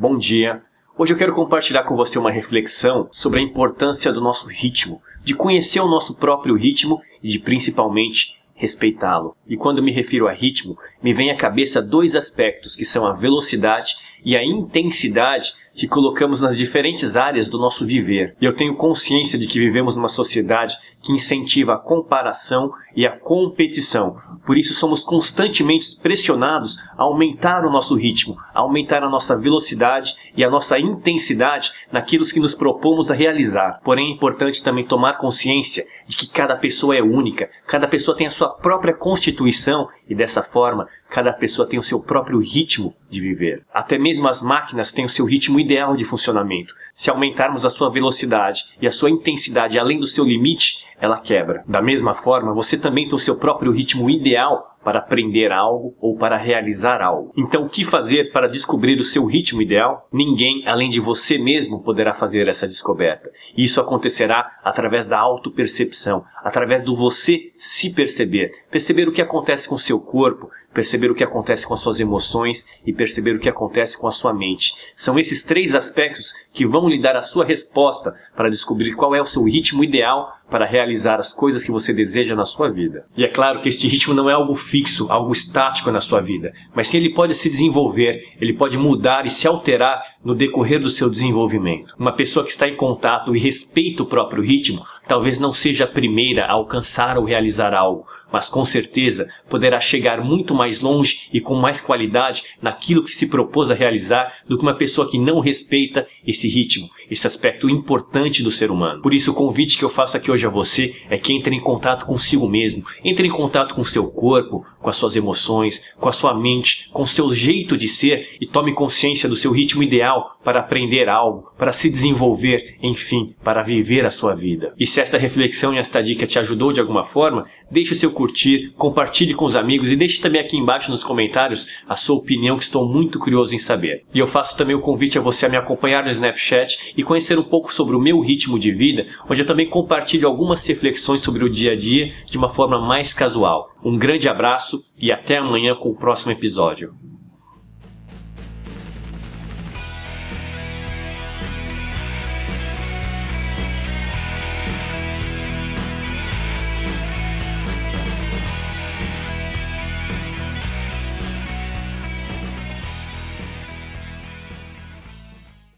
Bom dia. Hoje eu quero compartilhar com você uma reflexão sobre a importância do nosso ritmo, de conhecer o nosso próprio ritmo e de principalmente respeitá-lo. E quando me refiro a ritmo, me vem à cabeça dois aspectos que são a velocidade e a intensidade que colocamos nas diferentes áreas do nosso viver. E eu tenho consciência de que vivemos numa sociedade que incentiva a comparação e a competição. Por isso somos constantemente pressionados a aumentar o nosso ritmo, a aumentar a nossa velocidade e a nossa intensidade naquilo que nos propomos a realizar. Porém é importante também tomar consciência de que cada pessoa é única, cada pessoa tem a sua própria constituição e dessa forma cada pessoa tem o seu próprio ritmo de viver. Até mesmo as máquinas têm o seu ritmo ideal de funcionamento. Se aumentarmos a sua velocidade e a sua intensidade além do seu limite, ela quebra. Da mesma forma, você também tem o seu próprio ritmo ideal para aprender algo ou para realizar algo. Então, o que fazer para descobrir o seu ritmo ideal? Ninguém, além de você mesmo, poderá fazer essa descoberta. Isso acontecerá através da autopercepção, através do você se perceber, perceber o que acontece com o seu corpo, perceber o que acontece com as suas emoções e perceber o que acontece com a sua mente. São esses três aspectos que vão lhe dar a sua resposta para descobrir qual é o seu ritmo ideal para realizar as coisas que você deseja na sua vida. E é claro que este ritmo não é algo fixo, algo estático na sua vida, mas sim ele pode se desenvolver, ele pode mudar e se alterar no decorrer do seu desenvolvimento. Uma pessoa que está em contato e respeita o próprio ritmo talvez não seja a primeira a alcançar ou realizar algo, mas com certeza poderá chegar muito mais longe e com mais qualidade naquilo que se propôs a realizar do que uma pessoa que não respeita esse ritmo, esse aspecto importante do ser humano. Por isso, o convite que eu faço aqui hoje a você é que entre em contato consigo mesmo, entre em contato com seu corpo, com as suas emoções, com a sua mente, com seu jeito de ser e tome consciência do seu ritmo ideal para aprender algo, para se desenvolver, enfim, para viver a sua vida. E se esta reflexão e esta dica te ajudou de alguma forma, deixe o seu curtir, compartilhe com os amigos e deixe também aqui embaixo nos comentários a sua opinião que estou muito curioso em saber. E eu faço também o convite a você a me acompanhar no Snapchat e conhecer um pouco sobre o meu ritmo de vida, onde eu também compartilho algumas reflexões sobre o dia a dia de uma forma mais casual. Um grande abraço e até amanhã com o próximo episódio.